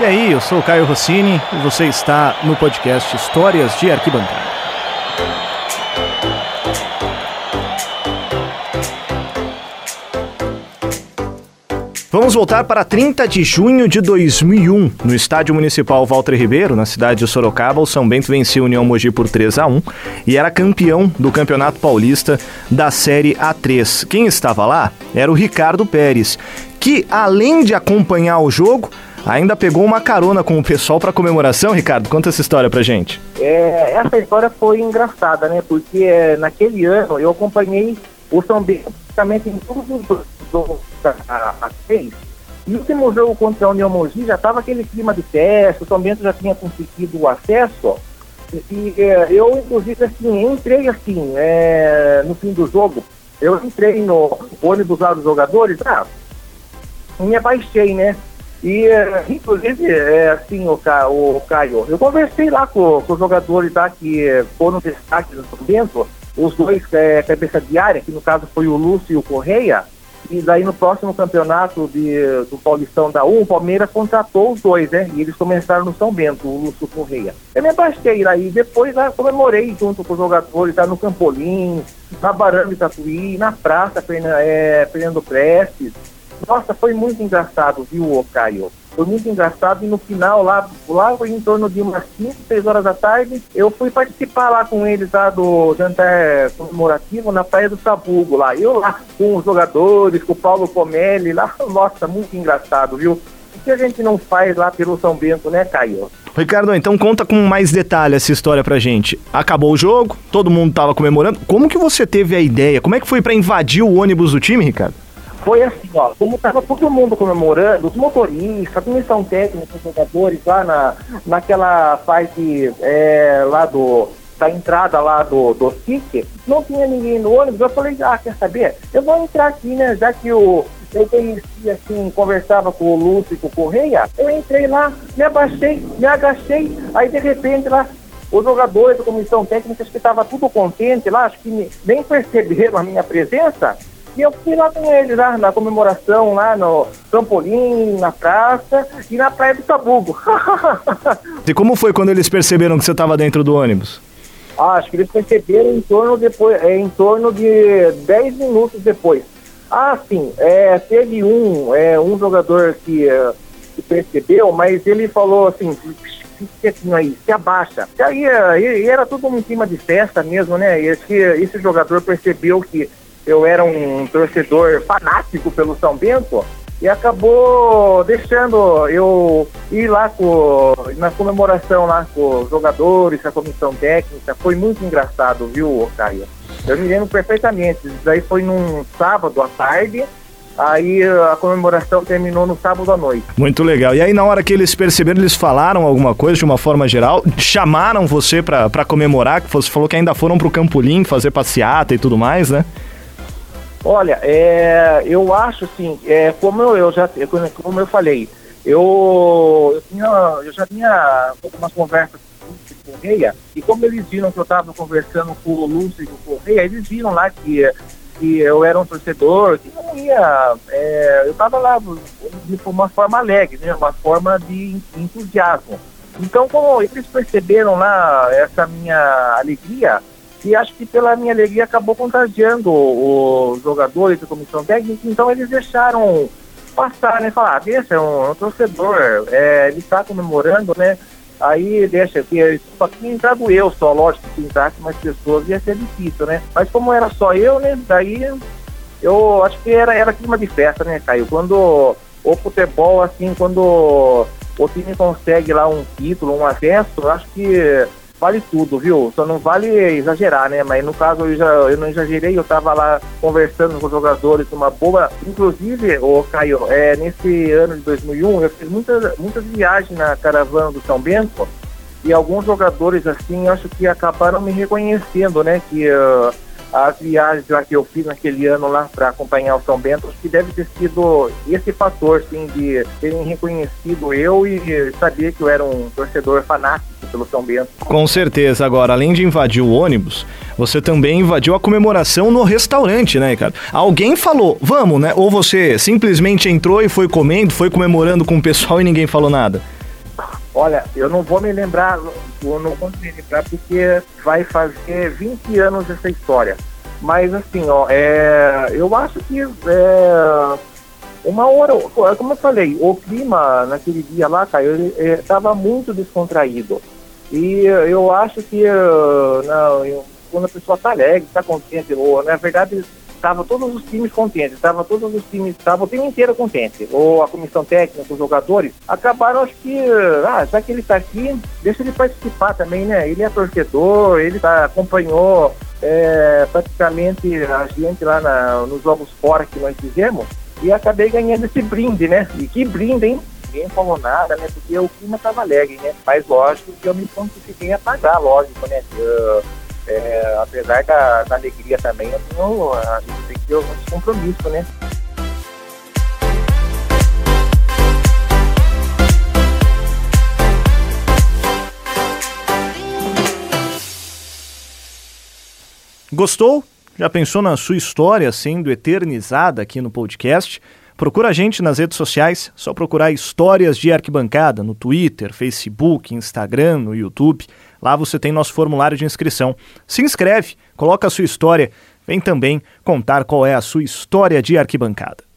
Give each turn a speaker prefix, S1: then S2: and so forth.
S1: E aí, eu sou o Caio Rossini e você está no podcast Histórias de Arquibancada. Vamos voltar para 30 de junho de 2001. No estádio municipal Walter Ribeiro, na cidade de Sorocaba, o São Bento venceu a União Mogi por 3 a 1 e era campeão do Campeonato Paulista da Série A3. Quem estava lá era o Ricardo Pérez, que além de acompanhar o jogo, ainda pegou uma carona com o pessoal para comemoração. Ricardo, conta essa história pra gente.
S2: É, essa história foi engraçada, né? Porque é, naquele ano eu acompanhei o São Bento praticamente em todos os jogos a, seis. E o último jogo contra a União já estava aquele clima de teste, o São Bento já tinha conseguido o acesso. E é, eu, inclusive, assim, entrei assim, é, no fim do jogo, eu entrei no ônibus lá dos jogadores, ah, me abaixei, né? E, é, inclusive, é, assim, o, o Caio, eu conversei lá com, com os jogadores lá que foram destaque do Bento, os dois é, cabeça de área, que no caso foi o Lúcio e o Correia, e daí no próximo campeonato de, do Paulistão da U, o Palmeiras contratou os dois, né? E eles começaram no São Bento, o Lúcio Correia. Eu me abaixei lá e depois lá, comemorei junto com os jogadores lá no Campolim, na Barão Tatuí, na Praça é, Fernando Prestes. Nossa, foi muito engraçado, viu, Caio? Foi muito engraçado e no final, lá, lá em torno de umas 5, 6 horas da tarde, eu fui participar lá com eles lá do jantar comemorativo na Praia do Sabugo lá. Eu lá com os jogadores, com o Paulo Comelli lá, nossa, muito engraçado, viu? O que a gente não faz lá pelo São Bento, né, Caio?
S1: Ricardo, então conta com mais detalhe essa história pra gente. Acabou o jogo, todo mundo tava comemorando. Como que você teve a ideia? Como é que foi para invadir o ônibus do time, Ricardo?
S2: Foi assim, ó, como estava todo mundo comemorando, os motoristas, a comissão técnica, os jogadores lá na, naquela parte é, lá do da entrada lá do, do SIC, não tinha ninguém no ônibus, eu falei, ah, quer saber? Eu vou entrar aqui, né, já que o, eu conhecia, assim, conversava com o Lúcio e com o Correia, eu entrei lá, me abaixei, me agachei, aí de repente lá, os jogadores da comissão técnica, acho que estava tudo contente lá, acho que nem perceberam a minha presença, e eu fui lá com eles, lá na comemoração, lá no trampolim, na praça e na praia do Sabugo.
S1: e como foi quando eles perceberam que você estava dentro do ônibus?
S2: Ah, acho que eles perceberam em torno, depois, é, em torno de 10 minutos depois. Ah, sim, é, teve um, é, um jogador que, é, que percebeu, mas ele falou assim, quietinho aí, se abaixa. E aí e, e era tudo um clima de festa mesmo, né? Esse, esse jogador percebeu que eu era um torcedor fanático pelo São Bento e acabou deixando eu ir lá com, na comemoração lá com os jogadores, com a comissão técnica. Foi muito engraçado, viu, Caio? Eu me lembro perfeitamente. Isso daí foi num sábado à tarde. Aí a comemoração terminou no sábado à noite.
S1: Muito legal. E aí, na hora que eles perceberam, eles falaram alguma coisa de uma forma geral? Chamaram você para comemorar? Que você falou que ainda foram pro Campolim fazer passeata e tudo mais, né?
S2: Olha, é, eu acho assim, é, como eu, já como eu falei, eu, eu, tinha, eu já tinha algumas conversas com o Correia, e como eles viram que eu estava conversando com o Lúcio e com o Correia, eles viram lá que, que eu era um torcedor, que não ia. É, eu estava lá de uma forma alegre, né, uma forma de entusiasmo. Então, como eles perceberam lá essa minha alegria, e acho que pela minha alegria acabou contagiando os jogadores da comissão técnica, então eles deixaram passar, né? Falar, ah, deixa, é um, é um torcedor, é, ele está comemorando, né? Aí deixa, que só tinha entrado eu só, lógico que entrasse mais pessoas ia ser difícil, né? Mas como era só eu, né? Daí eu acho que era, era clima de festa, né, Caio? Quando o futebol, assim, quando o time consegue lá um título, um acesso, acho que vale tudo, viu? Só não vale exagerar, né? Mas no caso eu, já, eu não exagerei, eu tava lá conversando com os jogadores, uma boa. Inclusive, o Caio, é, nesse ano de 2001, eu fiz muitas, muitas viagens na caravana do São Bento e alguns jogadores, assim, acho que acabaram me reconhecendo, né? Que. Uh, as viagens lá que eu fiz naquele ano lá para acompanhar o São Bento, acho que deve ter sido esse fator, sim, de terem reconhecido eu e saber que eu era um torcedor fanático pelo São Bento.
S1: Com certeza. Agora, além de invadir o ônibus, você também invadiu a comemoração no restaurante, né, cara? Alguém falou, vamos, né? Ou você simplesmente entrou e foi comendo, foi comemorando com o pessoal e ninguém falou nada?
S2: Olha, eu não vou me lembrar, eu não vou me lembrar porque vai fazer 20 anos essa história. Mas assim, ó, é, eu acho que é, uma hora, como eu falei, o clima naquele dia lá, Caio, estava muito descontraído. E eu acho que não, quando a pessoa está alegre, está contente, ou na verdade estavam todos os times contentes, estavam todos os times, estava o time inteiro contente, ou a comissão técnica, os jogadores, acabaram, acho que, ah, já que ele está aqui, deixa ele participar também, né? Ele é torcedor, ele tá, acompanhou é, praticamente a gente lá na, nos jogos fora que nós fizemos, e acabei ganhando esse brinde, né? E que brinde, hein? Ninguém falou nada, né? Porque o clima estava alegre, né? Mas lógico que eu me prontifiquei a pagar, lógico, né? Eu, é, apesar da, da, alegria também, tenho, a gente tem que ter alguns compromissos, né?
S1: Gostou? Já pensou na sua história sendo eternizada aqui no podcast? Procura a gente nas redes sociais, só procurar Histórias de Arquibancada no Twitter, Facebook, Instagram, no YouTube. Lá você tem nosso formulário de inscrição. Se inscreve, coloca a sua história, vem também contar qual é a sua história de arquibancada.